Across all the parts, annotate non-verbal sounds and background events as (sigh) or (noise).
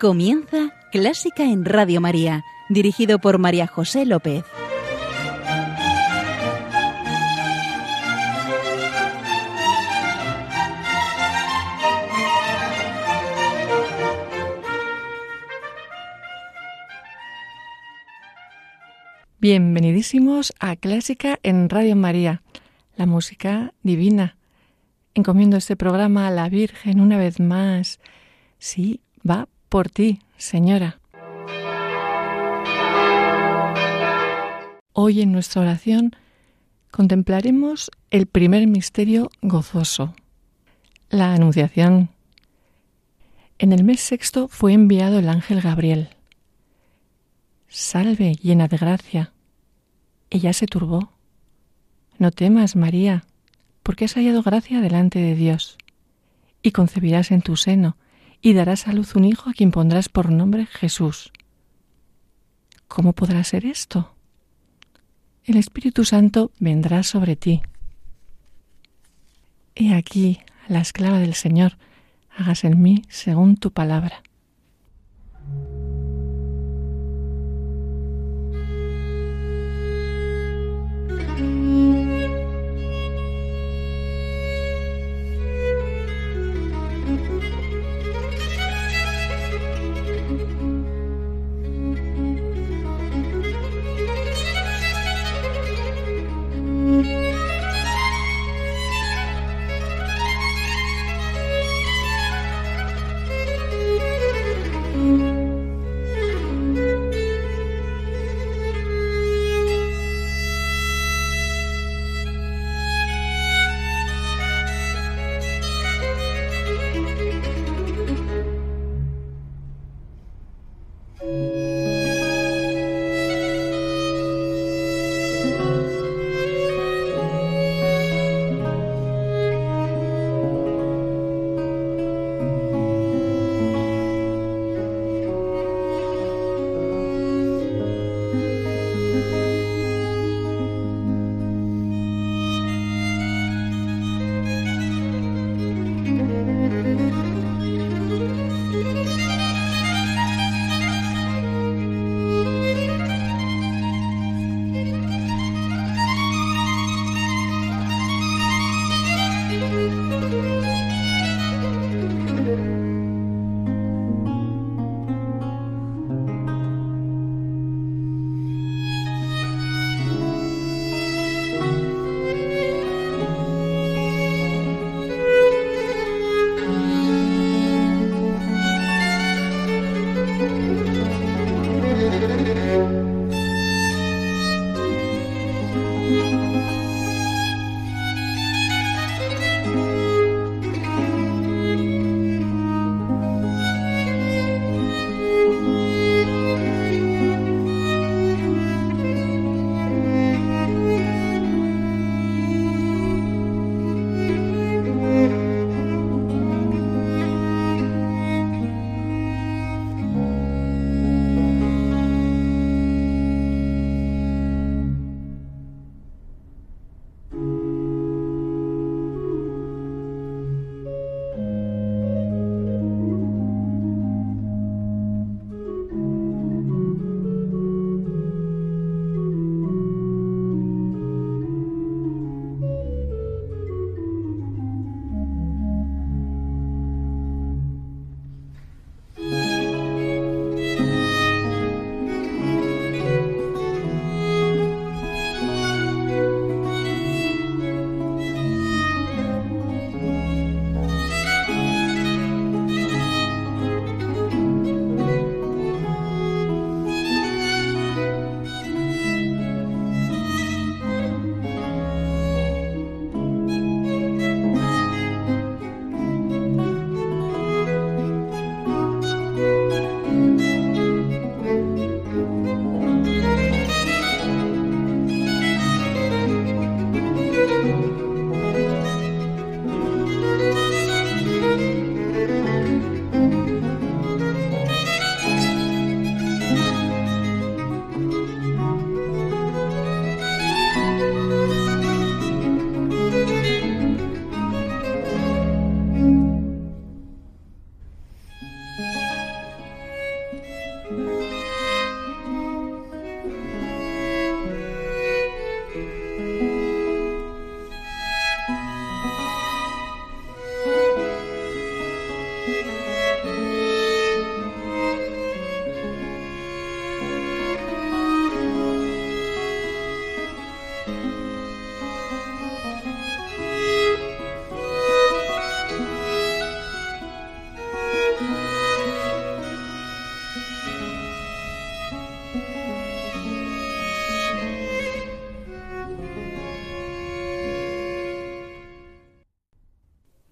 Comienza Clásica en Radio María, dirigido por María José López. Bienvenidísimos a Clásica en Radio María, la música divina. Encomiendo este programa a la Virgen una vez más. Sí, va por ti, Señora. Hoy en nuestra oración contemplaremos el primer misterio gozoso, la Anunciación. En el mes sexto fue enviado el ángel Gabriel. Salve, llena de gracia. Ella se turbó. No temas, María, porque has hallado gracia delante de Dios, y concebirás en tu seno y darás a luz un hijo a quien pondrás por nombre Jesús. ¿Cómo podrá ser esto? El Espíritu Santo vendrá sobre ti. He aquí la esclava del Señor, hagas en mí según tu palabra.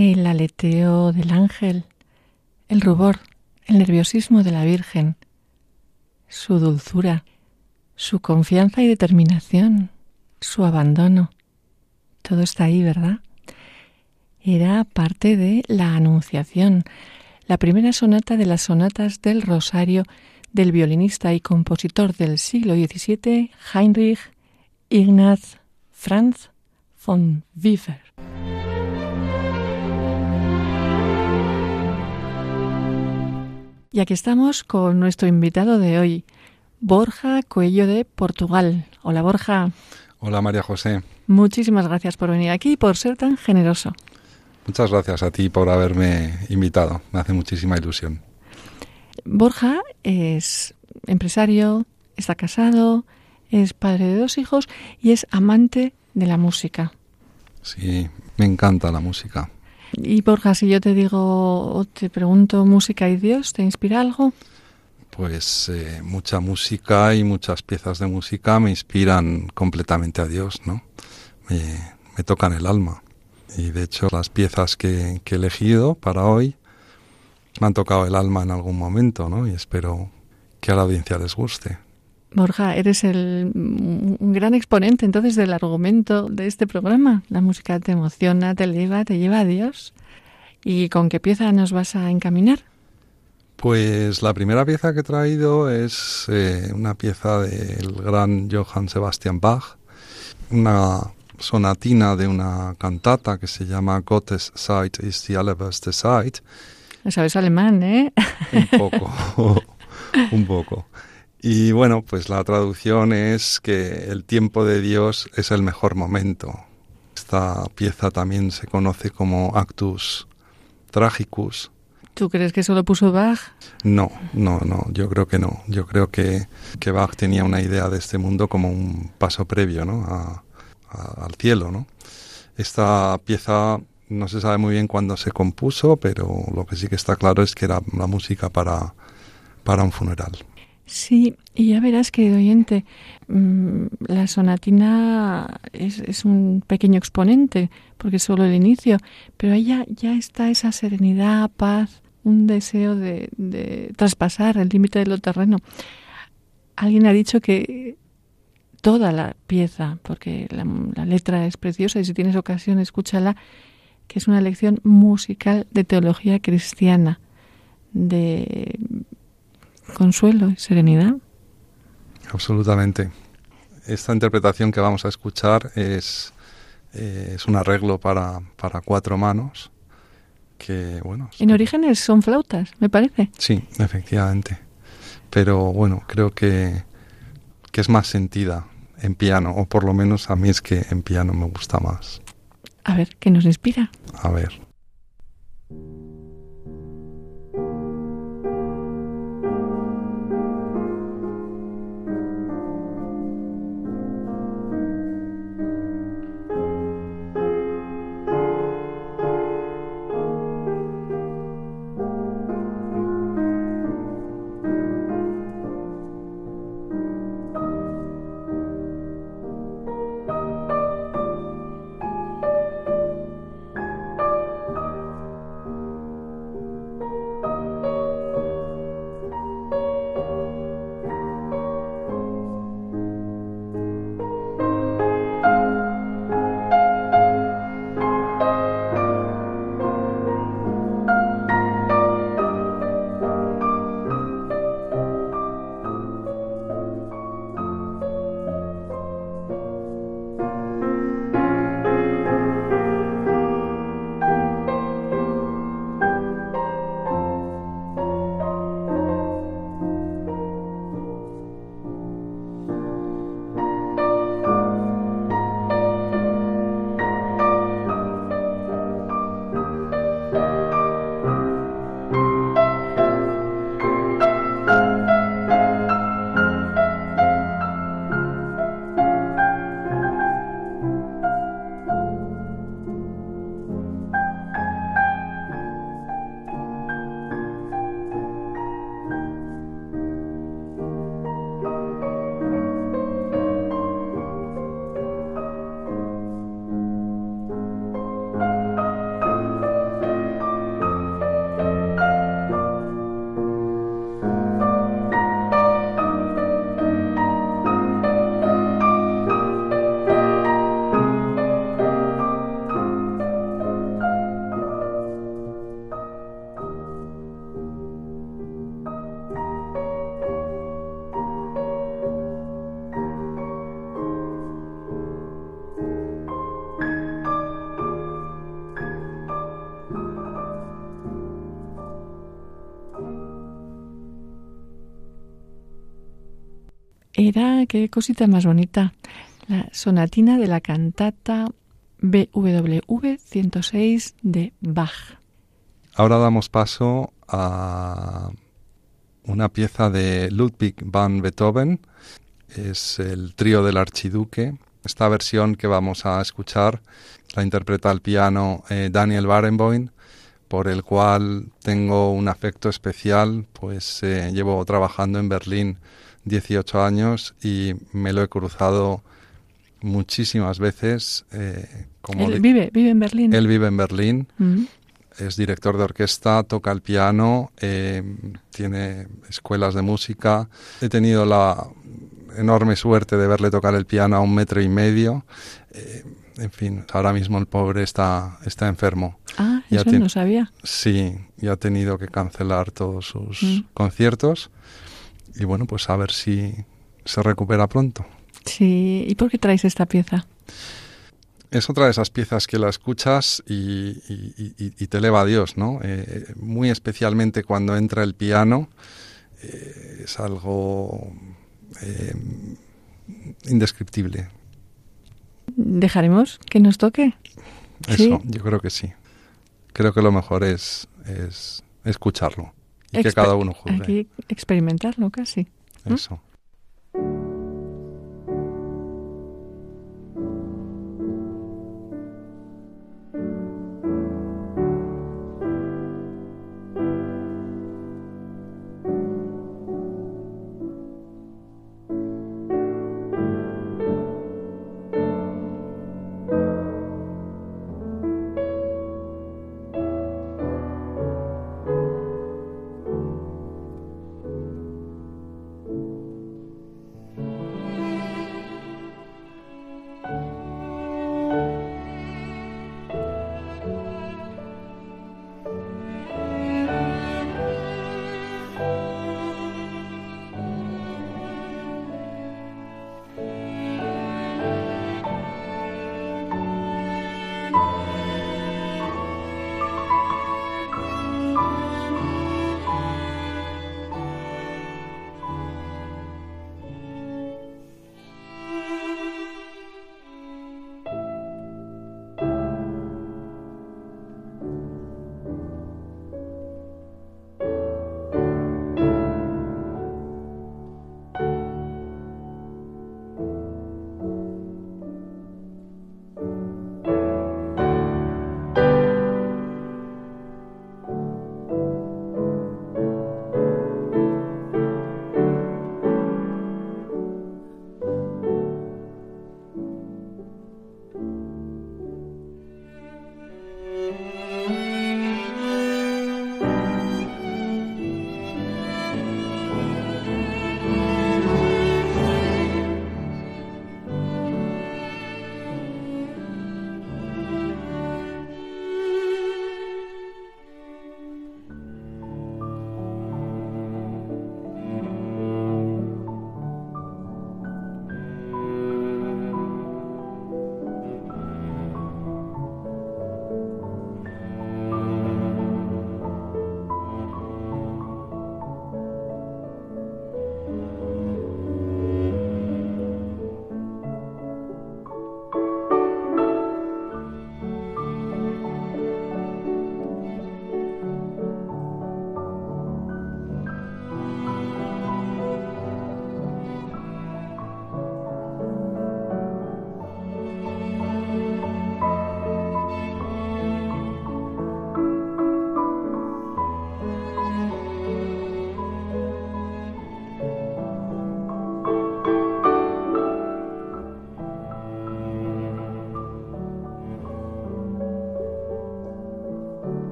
El aleteo del ángel, el rubor, el nerviosismo de la Virgen, su dulzura, su confianza y determinación, su abandono. Todo está ahí, ¿verdad? Era parte de la Anunciación, la primera sonata de las sonatas del Rosario del violinista y compositor del siglo XVII Heinrich Ignaz Franz von Wiefer. Y aquí estamos con nuestro invitado de hoy, Borja Coello de Portugal. Hola Borja. Hola María José. Muchísimas gracias por venir aquí y por ser tan generoso. Muchas gracias a ti por haberme invitado. Me hace muchísima ilusión. Borja es empresario, está casado, es padre de dos hijos y es amante de la música. Sí, me encanta la música. Y Borja, si yo te digo o te pregunto música y Dios, ¿te inspira algo? Pues eh, mucha música y muchas piezas de música me inspiran completamente a Dios, ¿no? Me, tocan el alma. Y de hecho las piezas que, que, he elegido para hoy me han tocado el alma en algún momento, ¿no? Y espero que a la audiencia les guste. Borja, eres el, un gran exponente entonces del argumento de este programa. La música te emociona, te eleva, te lleva a Dios. ¿Y con qué pieza nos vas a encaminar? Pues la primera pieza que he traído es eh, una pieza del gran Johann Sebastian Bach, una sonatina de una cantata que se llama Gottes Zeit ist die allerbeste Zeit. Sabes alemán, ¿eh? Un poco, (laughs) un poco. Y bueno, pues la traducción es que el tiempo de Dios es el mejor momento. Esta pieza también se conoce como Actus Tragicus. ¿Tú crees que eso lo puso Bach? No, no, no, yo creo que no. Yo creo que, que Bach tenía una idea de este mundo como un paso previo ¿no? al cielo. ¿no? Esta pieza no se sabe muy bien cuándo se compuso, pero lo que sí que está claro es que era la música para, para un funeral. Sí, y ya verás, querido oyente, mm, la sonatina es, un pequeño exponente, porque es solo el inicio, pero ahí ya, está esa serenidad, paz, un deseo de, traspasar el límite de lo terreno. Alguien ha dicho que toda la pieza, porque la, la, letra es preciosa y si tienes ocasión escúchala, que es una lección musical de teología cristiana, de consuelo y serenidad. Absolutamente. Esta interpretación que vamos a escuchar es, eh, es un arreglo para, para cuatro manos. Que, bueno, en orígenes son flautas, me parece. Sí, efectivamente. Pero bueno, creo que, que es más sentida en piano, o por lo menos a mí es que en piano me gusta más. A ver, ¿qué nos inspira? A ver. Era, qué cosita más bonita, la sonatina de la cantata BWV 106 de Bach. Ahora damos paso a una pieza de Ludwig van Beethoven, es el trío del archiduque. Esta versión que vamos a escuchar la interpreta al piano eh, Daniel Barenboim, por el cual tengo un afecto especial, pues eh, llevo trabajando en Berlín 18 años y me lo he cruzado muchísimas veces. Eh, como él vive, vive en Berlín. Él vive en Berlín. Es director de orquesta, toca el piano, tiene escuelas de música. He tenido la enorme suerte de verle tocar el piano a un metro y medio. Eh, en fin, ahora mismo el pobre está, está enfermo. Ah, eso no sabía. Sí, y ha tenido que cancelar todos sus mm. conciertos. Y bueno, pues a ver si se recupera pronto. Sí, ¿y por qué traes esta pieza? Es otra de esas piezas que la escuchas y, te eleva a Dios, ¿no? Eh, muy especialmente cuando entra el piano, eh, es algo eh, indescriptible. ¿Dejaremos que nos toque? Eso, yo creo que sí. Creo que lo mejor es, es escucharlo y que cada uno juzgue. Aquí experimentarlo casi. Eso.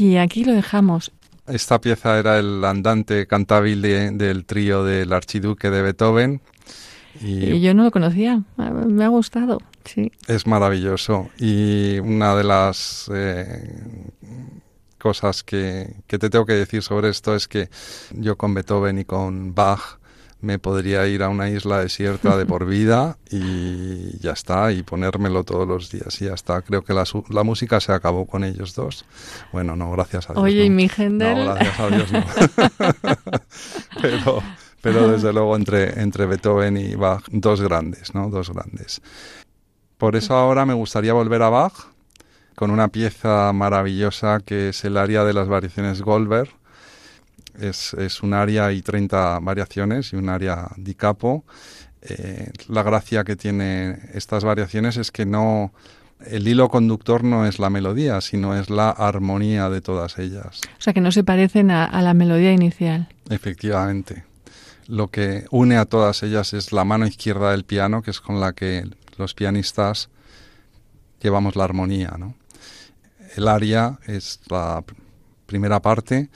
Y aquí lo dejamos. Esta pieza era el andante cantabile del trío del archiduque de Beethoven. Y, yo no lo conocía, me ha gustado, sí. Es maravilloso y una de las eh, cosas que, que, te tengo que decir sobre esto es que yo con Beethoven y con Bach me podría ir a una isla desierta de por vida y ya está, y ponérmelo todos los días y ya está. Creo que la, la música se acabó con ellos dos. Bueno, no, gracias a Dios. Oye, ¿y mi Händel? No, gracias a Dios no. (laughs) pero, pero desde luego entre, entre Beethoven y Bach, dos grandes, ¿no? Dos grandes. Por eso ahora me gustaría volver a Bach con una pieza maravillosa que es el área de las variaciones Goldberg es, es un área y 30 variaciones y un área di capo. Eh, la gracia que tiene estas variaciones es que no el hilo conductor no es la melodía, sino es la armonía de todas ellas. O sea, que no se parecen a, a la melodía inicial. Efectivamente. Lo que une a todas ellas es la mano izquierda del piano, que es con la que los pianistas llevamos la armonía. ¿no? El aria es la primera parte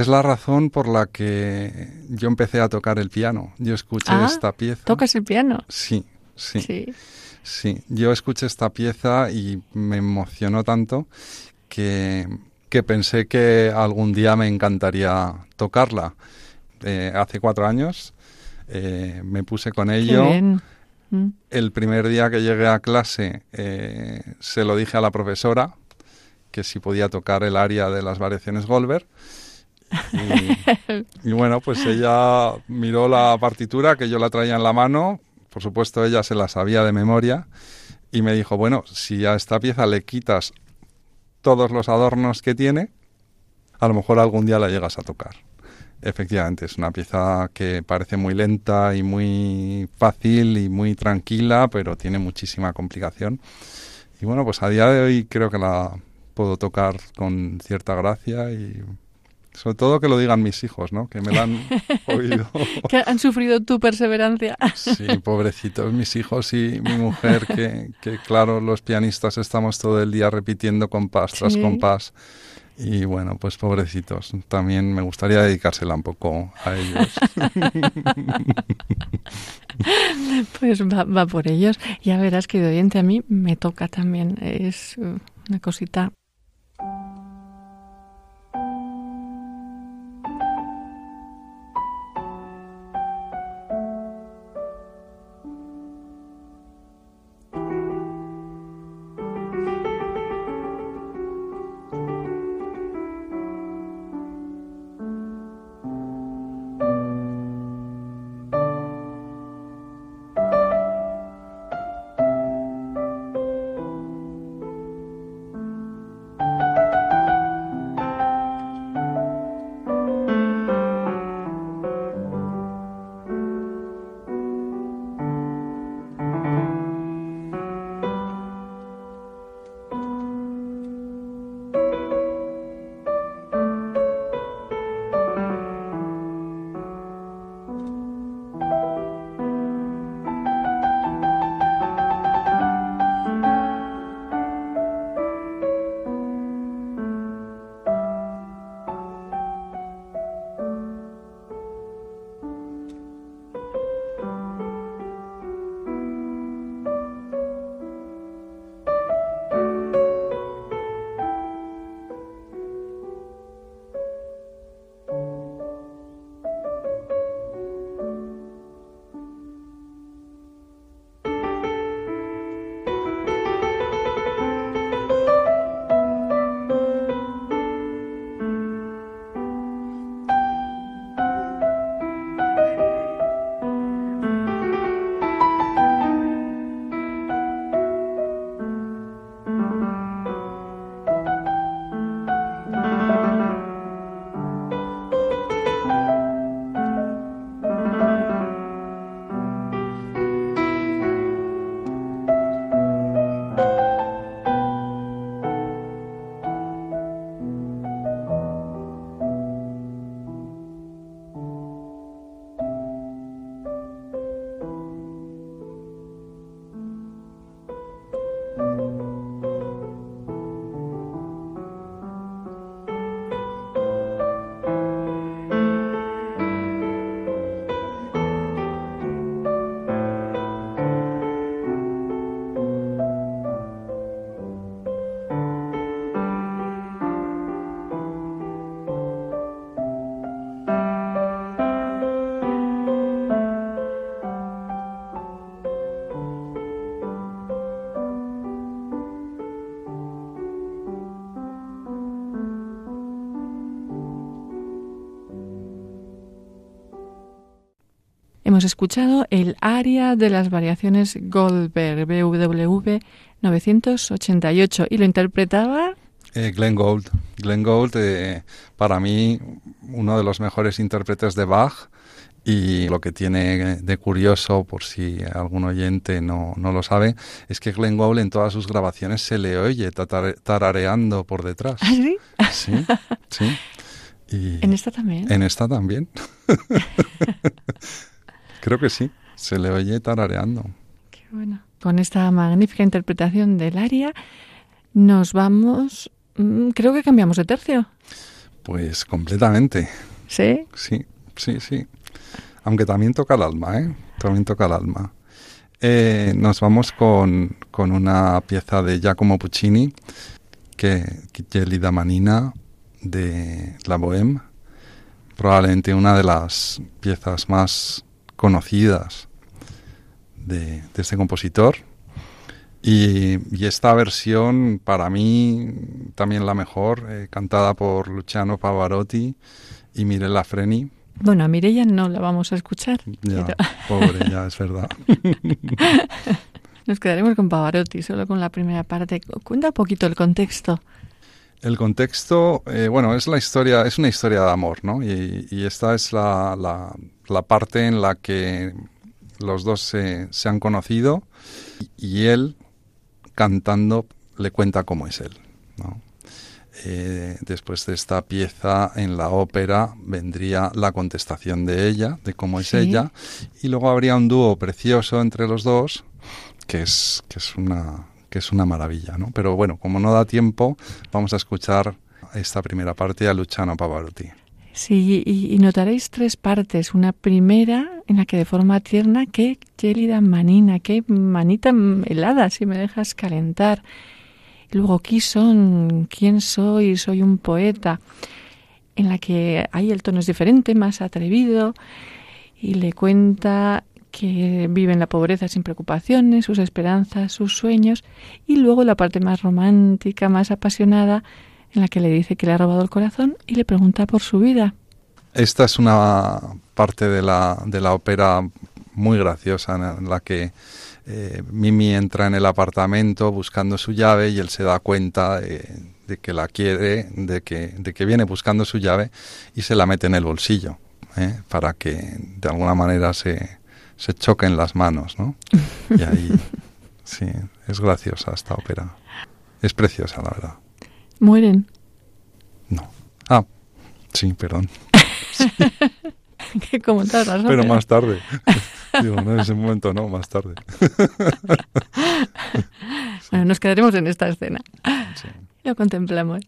es la razón por la que yo empecé a tocar el piano. Yo escuché Ah, esta pieza. ¿Tocas el piano? Sí, sí, Sí. sí. Yo escuché esta pieza y me emocionó tanto que, que pensé que algún día me encantaría tocarla. Eh, hace cuatro años eh, me puse con ello. bien. Mm. El primer día que llegué a clase eh, se lo dije a la profesora que si podía tocar el aria de las variaciones Goldberg. Y, bueno, pues ella miró la partitura que yo la traía en la mano. Por supuesto, ella se la sabía de memoria. Y me dijo, bueno, si a esta pieza le quitas todos los adornos que tiene, a lo mejor algún día la llegas a tocar. Efectivamente, es una pieza que parece muy lenta y muy fácil y muy tranquila, pero tiene muchísima complicación. Y bueno, pues a día de hoy creo que la puedo tocar con cierta gracia y sobre todo que lo digan mis hijos, ¿no? Que me la han (laughs) oído. Que han sufrido tu perseverancia. Sí, pobrecitos mis hijos y mi mujer, que, que claro, los pianistas estamos todo el día repitiendo compás tras compás. Y bueno, pues pobrecitos. También me gustaría dedicársela un poco a ellos. (laughs) Pues va, va por ellos. Ya verás que de oyente a mí me toca también. Es una cosita. Hemos escuchado el aria de las variaciones Goldberg, BWV 988, y lo interpretaba... Eh, Glenn Gould. Glenn Gould, eh, para mí, uno de los mejores intérpretes de Bach. Y lo que tiene de curioso, por si algún oyente no, no lo sabe, es que Glenn Gould en todas sus grabaciones se le oye tarareando por detrás. ¿Ah, sí? Sí, sí. ¿En esta también? En esta también. (laughs) Creo que sí, se le oye tarareando. Qué bueno. Con esta magnífica interpretación del aria, nos vamos. Mm, creo que cambiamos de tercio. Pues completamente. ¿Sí? Sí, sí, sí. Aunque también toca el alma, ¿eh? También toca el alma. Eh, nos vamos con, con, una pieza de Giacomo Puccini, que Gelida Manina, de la Bohème, probablemente una de las piezas más conocidas de, este compositor. Y, esta versión, para mí, también la mejor, eh, cantada por Luciano Pavarotti y Mirella Freni. Bueno, a Mirella no la vamos a escuchar. Ya, pobre, ya, es verdad. (laughs) Nos quedaremos con Pavarotti, solo con la primera parte. Cuenta un poquito el contexto. El contexto, eh, bueno, es la historia, es una historia de amor, ¿no? Y, esta es la, la, parte en la que los dos se, se han conocido y, él cantando le cuenta cómo es él, ¿no? Eh, después de esta pieza en la ópera vendría la contestación de ella, de cómo es ella, y luego habría un dúo precioso entre los dos, que es, que es una, que es una maravilla, ¿no? Pero bueno, como no da tiempo, vamos a escuchar esta primera parte a Luciano Pavarotti. Sí, y, notaréis tres partes. Una primera en la que de forma tierna, qué gélida manina, qué manita helada, si me dejas calentar. Luego, ¿quién son? ¿Quién soy? Soy un poeta. En la que ahí el tono es diferente, más atrevido, y le cuenta que vive en la pobreza sin preocupaciones, sus esperanzas, sus sueños, y luego la parte más romántica, más apasionada, en la que le dice que le ha robado el corazón y le pregunta por su vida. Esta es una parte de la, de la ópera muy graciosa en la que eh, Mimi entra en el apartamento buscando su llave y él se da cuenta de, que la quiere, de que, de que viene buscando su llave y se la mete en el bolsillo ¿eh? para que de alguna manera se, se choquen las manos, ¿no? (laughs) Y ahí, sí, es graciosa esta ópera. Es preciosa, la verdad. ¿Mueren? No. Ah, sí, perdón. (laughs) ¿Qué comentar Pero más tarde. (laughs) Digo, no en ese momento, no, más tarde. (laughs) Bueno, nos quedaremos en esta escena. Sí. Lo contemplamos.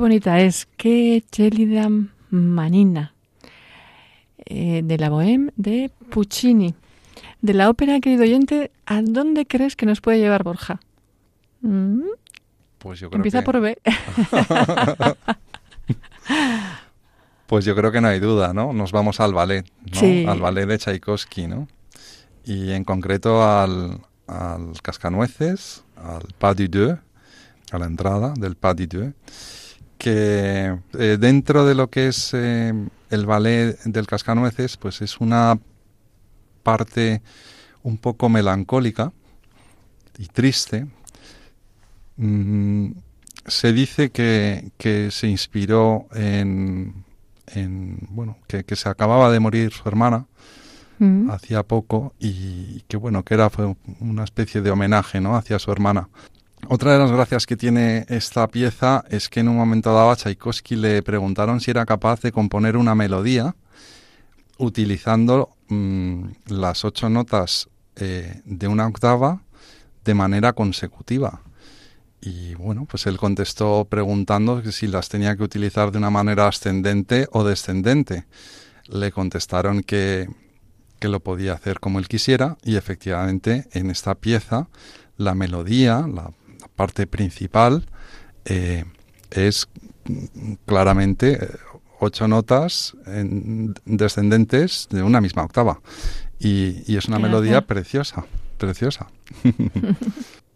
Qué bonita es, qué chelida manina. Eh, de la Bohème de Puccini. De la ópera, querido oyente, ¿a dónde crees que nos puede llevar Borja? ¿Mm? Pues yo creo Empieza por B. (laughs) pues yo creo que no hay duda, ¿no? Nos vamos al ballet, ¿no? Al ballet de Tchaikovsky, ¿no? Y en concreto al, al Cascanueces, al Pas du Deux, a la entrada del Pas du Deux que eh, dentro de lo que es eh, el ballet del cascanueces, pues es una parte un poco melancólica y triste. Mm, se dice que, se inspiró en, bueno, que, se acababa de morir su hermana mm. hacía poco y que bueno, que era fue una especie de homenaje, ¿no? hacia su hermana. Otra de las gracias que tiene esta pieza es que en un momento dado a Tchaikovsky le preguntaron si era capaz de componer una melodía utilizando mm, las ocho notas eh, de una octava de manera consecutiva. Y bueno, pues él contestó preguntando si las tenía que utilizar de una manera ascendente o descendente. Le contestaron que, que lo podía hacer como él quisiera y efectivamente en esta pieza la melodía, la parte principal eh, es claramente eh, ocho notas descendentes de una misma octava. Y, es una melodía preciosa, preciosa. (laughs)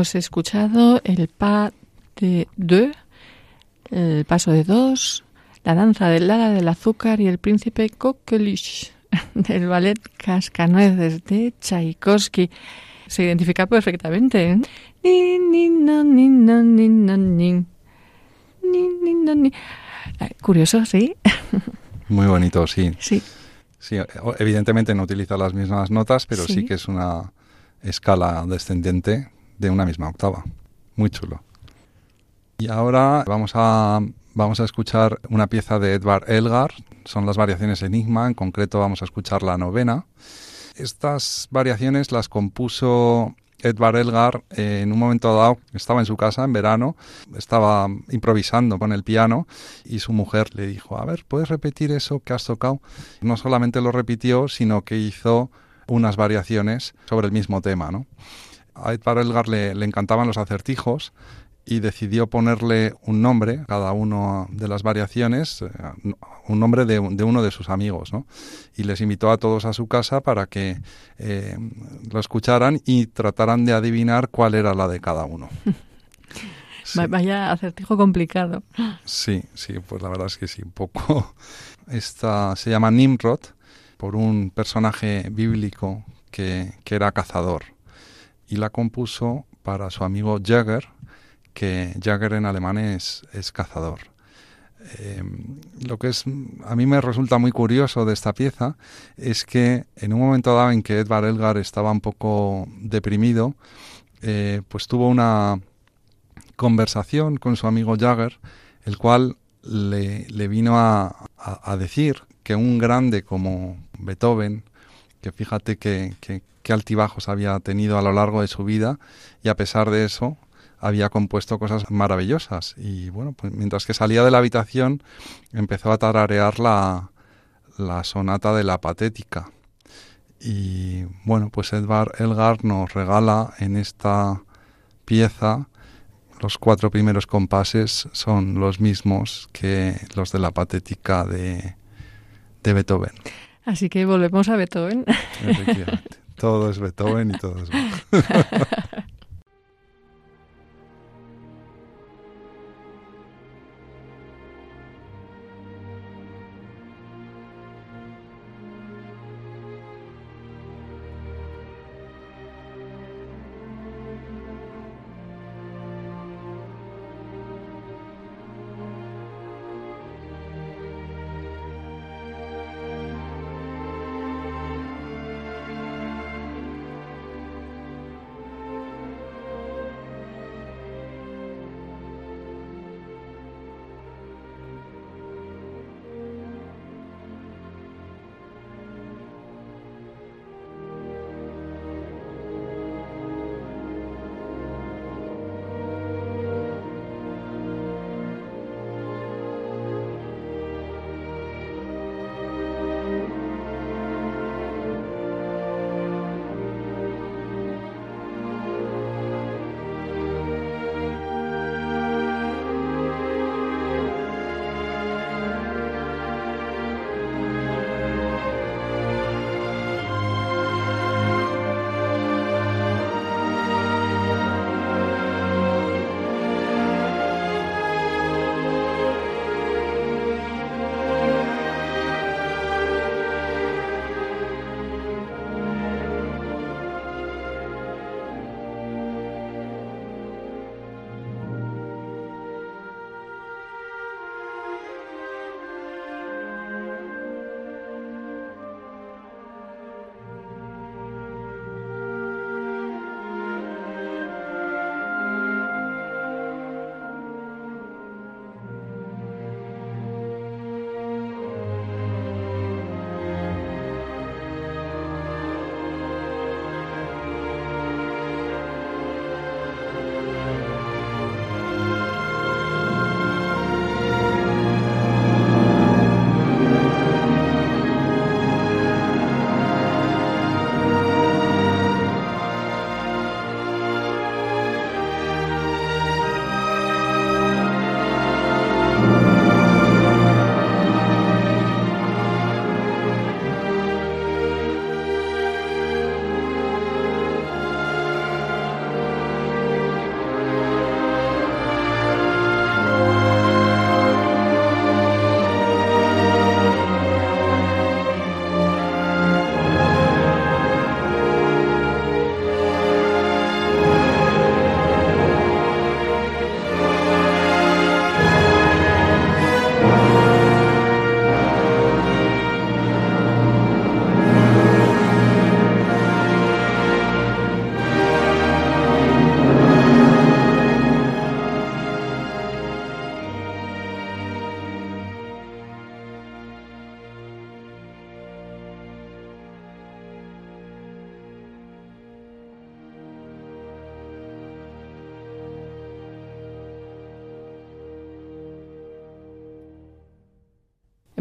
Hemos escuchado el pas de deux, el paso de dos, la danza del Lala del azúcar y el príncipe Coqueluche (laughs) del ballet Cascanueces de Tchaikovsky. Se identifica perfectamente. ¿eh? Curioso, sí. (laughs) Muy bonito, sí. Sí. Sí, evidentemente no utiliza las mismas notas, pero sí, que es una escala descendente de una misma octava. Muy chulo. Y ahora vamos a, vamos a escuchar una pieza de Edvard Elgar, son las variaciones Enigma, en concreto vamos a escuchar la novena. Estas variaciones las compuso Edvard Elgar eh, en un momento dado estaba en su casa en verano, estaba improvisando con el piano y su mujer le dijo, a ver, ¿puedes repetir eso que has tocado? No solamente lo repitió, sino que hizo unas variaciones sobre el mismo tema. ¿no? A Elgar le, le encantaban los acertijos y decidió ponerle un nombre a cada una de las variaciones, eh, un nombre de, uno de sus amigos, ¿no? Y les invitó a todos a su casa para que eh, lo escucharan y trataran de adivinar cuál era la de cada uno. (laughs) Vaya acertijo complicado. Sí, sí, pues la verdad es que sí, un poco. Esta se llama Nimrod por un personaje bíblico que, que era cazador y la compuso para su amigo Jagger, que Jagger en alemán es, cazador. Eh, lo que es a mí me resulta muy curioso de esta pieza es que en un momento dado en que Edvard Elgar estaba un poco deprimido, eh, pues tuvo una conversación con su amigo Jagger, el cual le, vino a, decir que un grande como Beethoven, que fíjate que altibajos había tenido a lo largo de su vida, y a pesar de eso, había compuesto cosas maravillosas. Y bueno, pues mientras que salía de la habitación empezó a tararear la, la sonata de la patética. Y bueno, pues Edvard Elgar nos regala en esta pieza los cuatro primeros compases son los mismos que los de la patética de, de Beethoven. Así que volvemos a Beethoven. Efectivamente. Todo es Beethoven y todo es (laughs)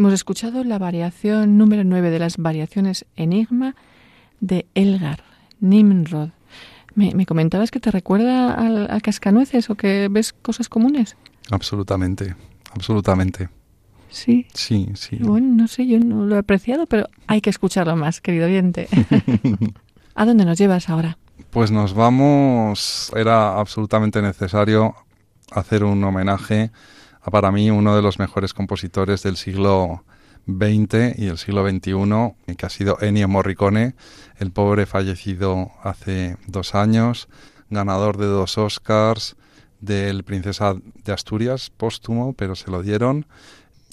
Hemos escuchado la variación número 9 de las variaciones Enigma de Elgar, Nimrod. ¿Me, comentabas que te recuerda a, a Cascanueces o que ves cosas comunes? Absolutamente, absolutamente. Sí. Sí, sí. Bueno, no sé, yo no lo he apreciado, pero hay que escucharlo más, querido oyente. (laughs) ¿A dónde nos llevas ahora? Pues nos vamos, era absolutamente necesario hacer un homenaje para mí uno de los mejores compositores del siglo XX y el siglo XXI, que ha sido Ennio Morricone, el pobre fallecido hace dos años, ganador de dos Oscars, del Princesa de Asturias, póstumo, pero se lo dieron.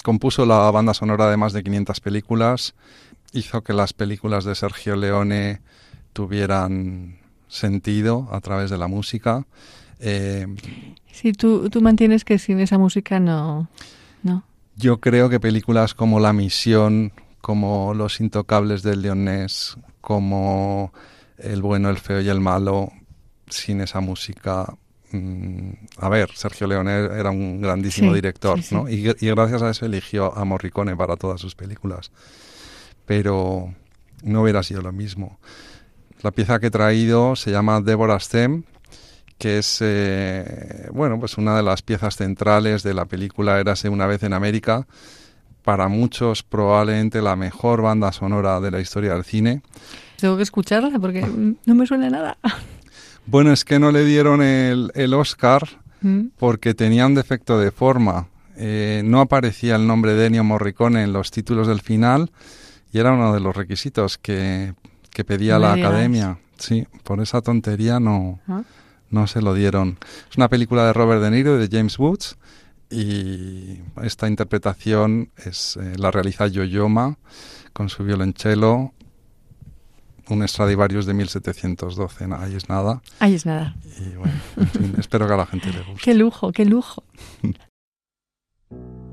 Compuso la banda sonora de más de 500 películas, hizo que las películas de Sergio Leone tuvieran sentido a través de la música. Eh, sí, tú, tú mantienes que sin esa música no, no. Yo creo que películas como La Misión, como Los Intocables del Leonés, como El bueno, el feo y el malo, sin esa música mm, a ver, Sergio Leone era un grandísimo director, ¿no? Y, y, gracias a eso eligió a Morricone para todas sus películas. Pero no hubiera sido lo mismo. La pieza que he traído se llama Deborah Stem que es eh, bueno pues una de las piezas centrales de la película Érase una vez en América para muchos probablemente la mejor banda sonora de la historia del cine. Tengo que escucharla porque no me suena nada. Bueno es que no le dieron el, el Oscar mm. porque tenía un defecto de forma. Eh, no aparecía el nombre de Ennio Morricone en los títulos del final y era uno de los requisitos que, que pedía la academia. Sí por esa tontería no ¿Ah? No se lo dieron. Es una película de Robert De Niro y de James Woods y esta interpretación es eh, la realiza Yoyoma con su violonchelo un Stradivarius de 1712, ahí es nada. Ahí es nada. Y bueno, espero que a la gente le guste. (laughs) Qué lujo, qué lujo. (laughs)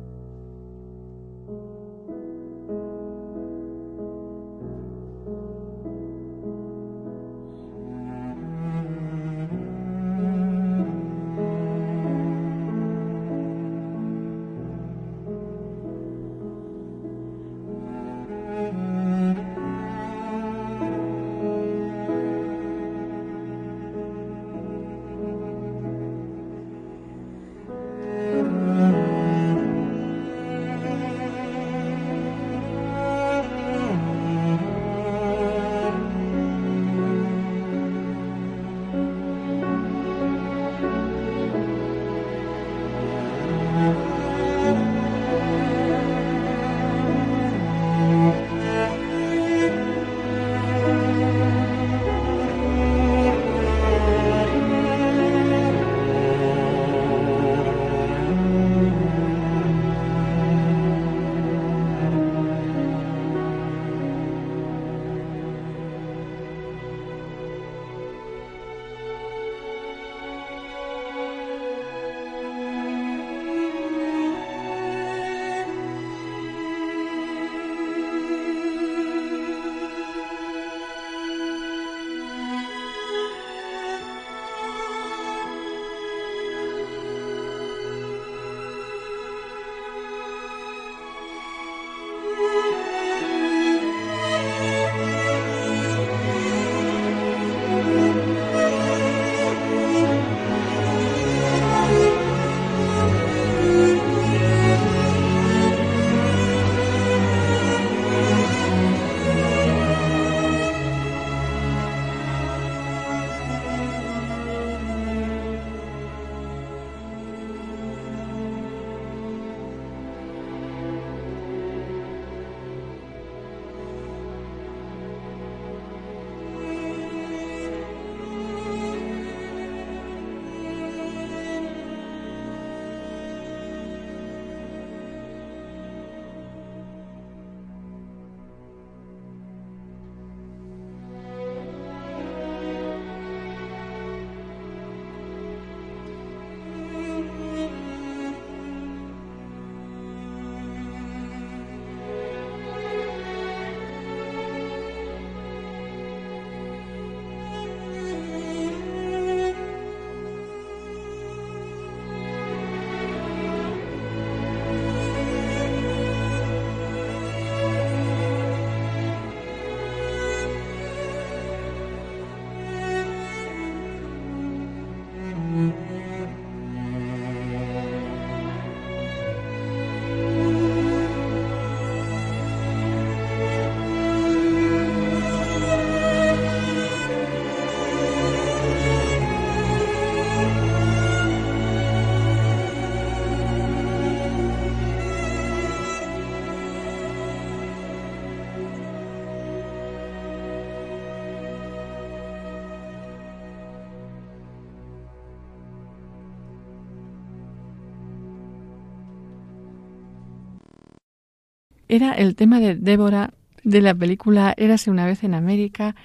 era el tema de Débora de la película Érase una vez en América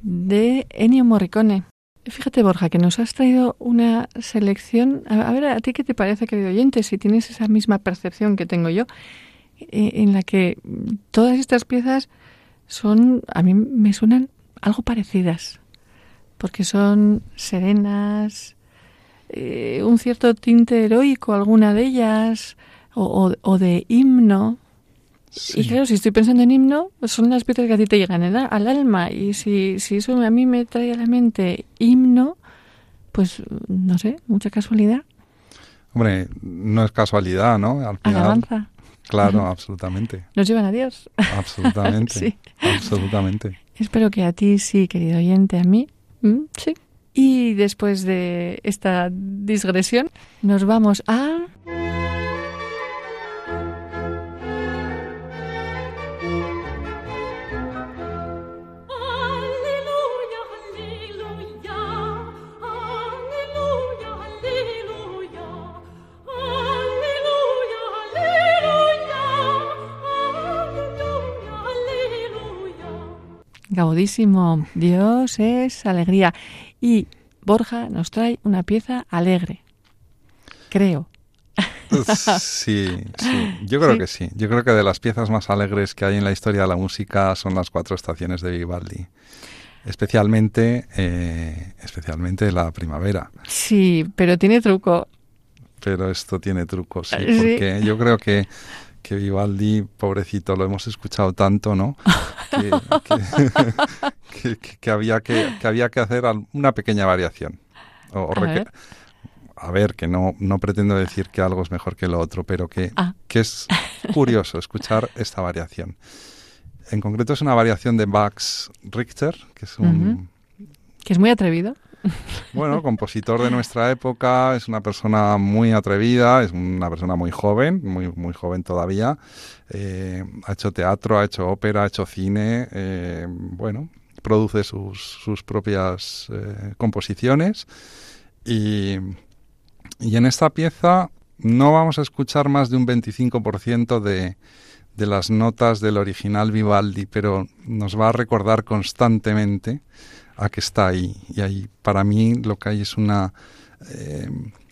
de Ennio Morricone. Fíjate, Borja, que nos has traído una selección. A, ver, ¿a ti qué te parece, querido oyente? Si tienes esa misma percepción que tengo yo, eh, en la que todas estas piezas son, a mí me suenan algo parecidas, porque son serenas, eh, un cierto tinte heroico, alguna de ellas, o de himno, y claro, si estoy pensando en himno, son las piezas que a ti te llegan al alma. Y si, si eso a mí me trae a la mente himno, pues no sé, mucha casualidad. Hombre, no es casualidad, ¿no? Al final, Alabanza. Claro, absolutamente. Nos llevan a Dios. Absolutamente. (laughs) sí. Absolutamente. Espero que a ti sí, querido oyente, a mí, sí. Y después de esta digresión, nos vamos a... Gaudísimo. Dios es alegría. Y Borja nos trae una pieza alegre. Creo. Sí, sí, yo (laughs) creo que sí. Yo creo que de las piezas más alegres que hay en la historia de la música son las cuatro estaciones de Vivaldi. Especialmente, eh, especialmente la primavera. Sí, pero tiene truco. Pero esto tiene truco, sí, porque yo creo que que Vivaldi, pobrecito, lo hemos escuchado tanto, ¿no? Que, (laughs) había, que, había que hacer una pequeña variación. a, ver. que no, no pretendo decir que algo es mejor que lo otro, pero que, ah. que es curioso escuchar esta variación. En concreto es una variación de Max Richter, que es un... Que es muy atrevido. (laughs) Bueno, compositor de nuestra época, es una persona muy atrevida, es una persona muy joven, muy, muy joven todavía. Eh, ha hecho teatro, ha hecho ópera, ha hecho cine, eh, bueno, produce sus, sus propias eh, composiciones. Y, y en esta pieza no vamos a escuchar más de un 25% de, de las notas del original Vivaldi, pero nos va a recordar constantemente a que está ahí. Y ahí, para mí, lo que hay es una eh,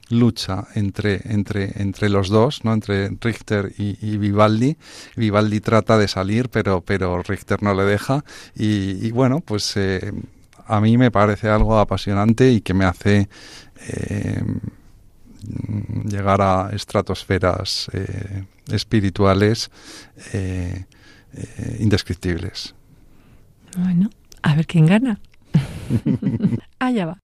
lucha entre, entre, entre los dos, ¿no? entre Richter y, Vivaldi. Vivaldi trata de salir, pero, pero Richter no le deja. Y, bueno, pues eh, a mí me parece algo apasionante y que me hace eh, llegar a estratosferas espirituales indescriptibles. Bueno, a ver quién gana. (laughs) Allá va.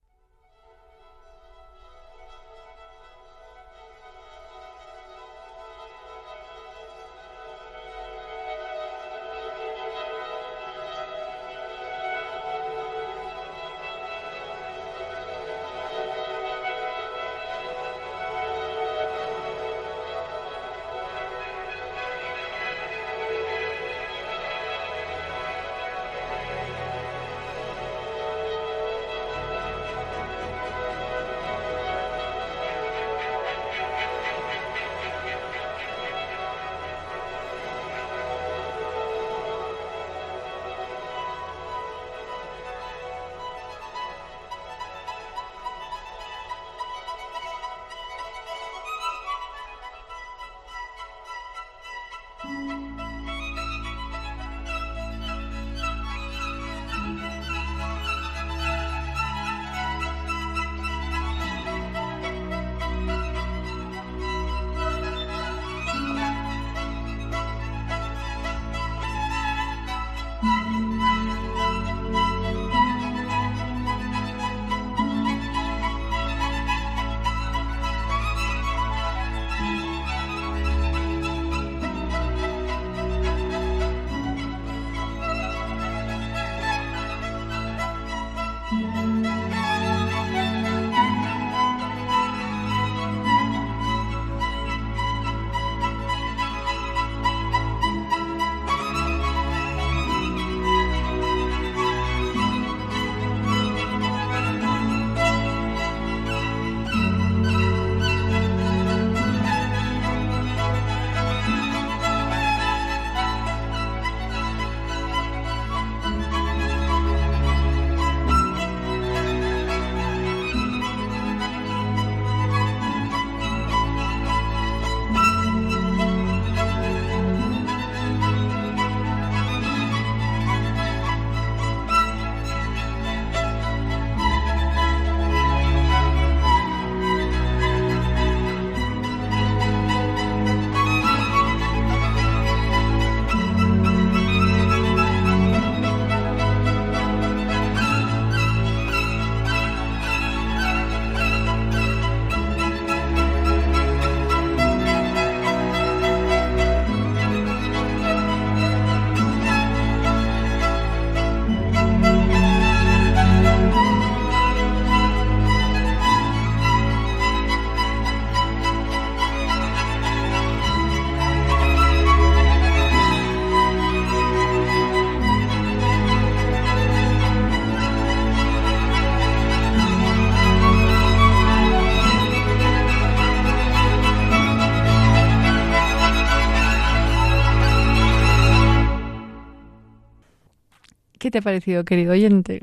¿Qué te ha parecido, querido oyente?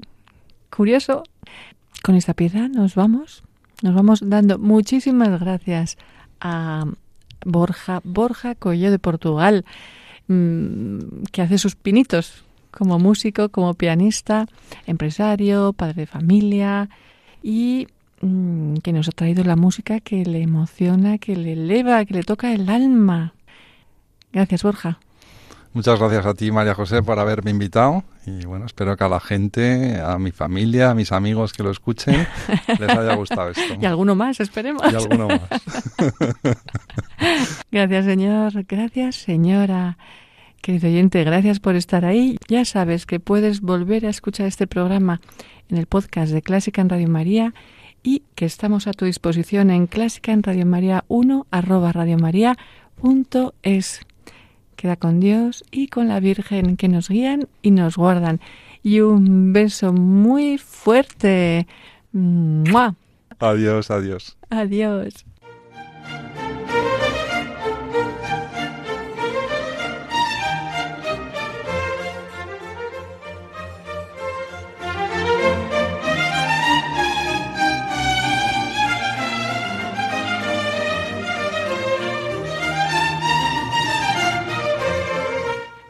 Curioso. Con esta pieza nos vamos. Nos vamos dando muchísimas gracias a Borja, Borja Coello de Portugal, mm, que hace sus pinitos como músico, como pianista, empresario, padre de familia y mm, que nos ha traído la música que le emociona, que le eleva, que le toca el alma. Gracias, Borja. Muchas gracias a ti, María José, por haberme invitado. Y bueno, espero que a la gente, a mi familia, a mis amigos que lo escuchen, (laughs) les haya gustado esto. y alguno más, esperemos. Y alguno más. (laughs) gracias, señor. Gracias, señora. Querido oyente, gracias por estar ahí. Ya sabes que puedes volver a escuchar este programa en el podcast de Clásica en Radio María y que estamos a tu disposición en clásica en Radio María 1 arroba radiomaria.es. Queda con Dios y con la Virgen que nos guían y nos guardan. Y un beso muy fuerte. Adiós, adiós. Adiós.